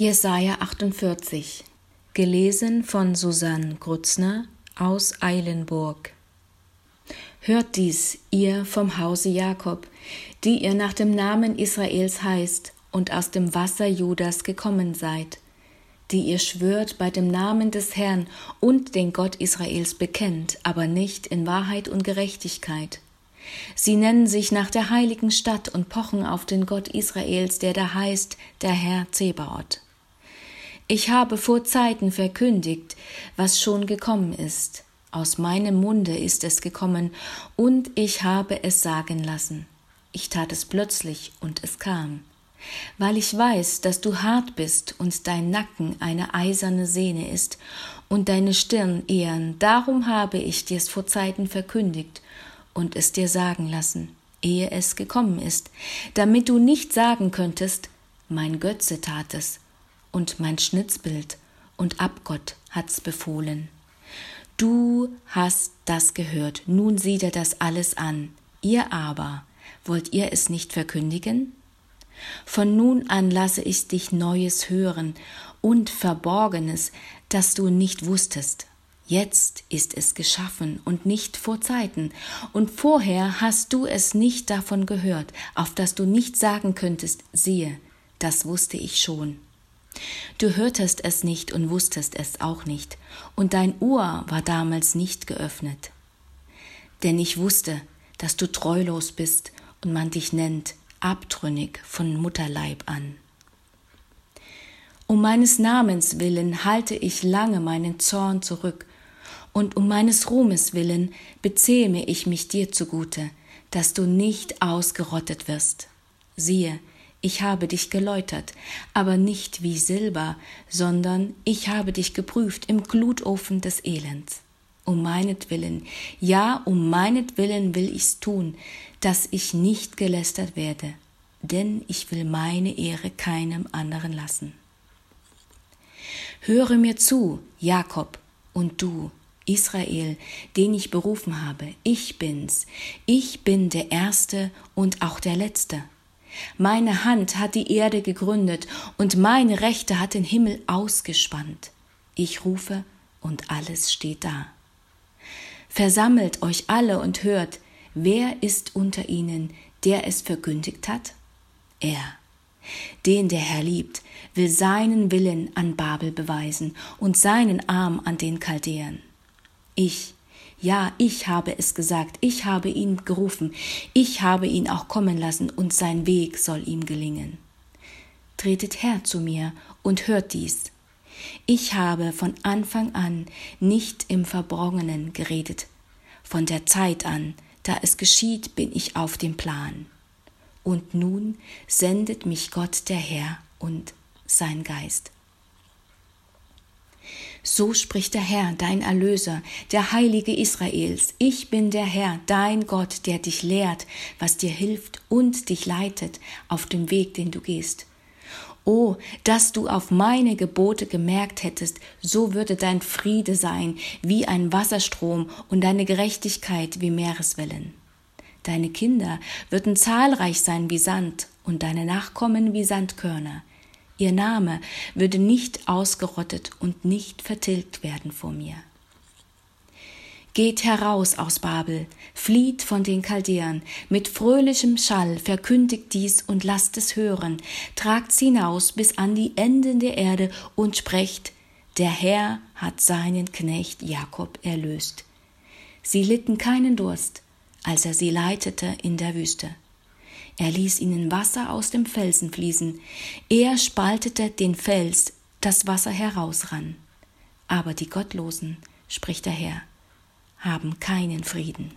Jesaja 48, gelesen von Susanne Grutzner aus Eilenburg. Hört dies, ihr vom Hause Jakob, die ihr nach dem Namen Israels heißt und aus dem Wasser Judas gekommen seid, die ihr schwört bei dem Namen des Herrn und den Gott Israels bekennt, aber nicht in Wahrheit und Gerechtigkeit. Sie nennen sich nach der heiligen Stadt und pochen auf den Gott Israels, der da heißt, der Herr Zebaoth. Ich habe vor Zeiten verkündigt, was schon gekommen ist. Aus meinem Munde ist es gekommen, und ich habe es sagen lassen. Ich tat es plötzlich, und es kam. Weil ich weiß, dass du hart bist und dein Nacken eine eiserne Sehne ist und deine Stirn ehren, darum habe ich dir's vor Zeiten verkündigt und es dir sagen lassen, ehe es gekommen ist, damit du nicht sagen könntest, mein Götze tat es, und mein Schnitzbild und Abgott hat's befohlen. Du hast das gehört, nun sieh dir das alles an. Ihr aber, wollt ihr es nicht verkündigen? Von nun an lasse ich dich Neues hören und Verborgenes, das du nicht wusstest. Jetzt ist es geschaffen und nicht vor Zeiten, und vorher hast du es nicht davon gehört, auf das du nicht sagen könntest, siehe, das wusste ich schon. Du hörtest es nicht und wusstest es auch nicht, und dein Ohr war damals nicht geöffnet. Denn ich wusste, dass du treulos bist und man dich nennt, abtrünnig von Mutterleib an. Um meines Namens willen halte ich lange meinen Zorn zurück, und um meines Ruhmes willen bezähme ich mich dir zugute, dass du nicht ausgerottet wirst. Siehe, ich habe dich geläutert, aber nicht wie Silber, sondern ich habe dich geprüft im Glutofen des Elends. Um meinetwillen, ja, um meinetwillen will ich's tun, dass ich nicht gelästert werde, denn ich will meine Ehre keinem anderen lassen. Höre mir zu, Jakob, und du, Israel, den ich berufen habe, ich bin's, ich bin der Erste und auch der Letzte. Meine Hand hat die Erde gegründet und meine Rechte hat den Himmel ausgespannt. Ich rufe und alles steht da. Versammelt euch alle und hört, wer ist unter ihnen, der es verkündigt hat? Er. Den der Herr liebt, will seinen Willen an Babel beweisen und seinen Arm an den Chaldäern. Ich, ja, ich habe es gesagt, ich habe ihn gerufen, ich habe ihn auch kommen lassen, und sein Weg soll ihm gelingen. Tretet her zu mir und hört dies. Ich habe von Anfang an nicht im Verborgenen geredet. Von der Zeit an, da es geschieht, bin ich auf dem Plan. Und nun sendet mich Gott der Herr und sein Geist. So spricht der Herr, dein Erlöser, der Heilige Israels. Ich bin der Herr, dein Gott, der dich lehrt, was dir hilft und dich leitet auf dem Weg, den du gehst. Oh, dass du auf meine Gebote gemerkt hättest, so würde dein Friede sein wie ein Wasserstrom und deine Gerechtigkeit wie Meereswellen. Deine Kinder würden zahlreich sein wie Sand und deine Nachkommen wie Sandkörner. Ihr Name würde nicht ausgerottet und nicht vertilgt werden vor mir. Geht heraus aus Babel, flieht von den Chaldäern, mit fröhlichem Schall verkündigt dies und lasst es hören, tragt's hinaus bis an die Enden der Erde und sprecht, der Herr hat seinen Knecht Jakob erlöst. Sie litten keinen Durst, als er sie leitete in der Wüste. Er ließ ihnen Wasser aus dem Felsen fließen. Er spaltete den Fels, das Wasser herausrann. Aber die Gottlosen, spricht der Herr, haben keinen Frieden.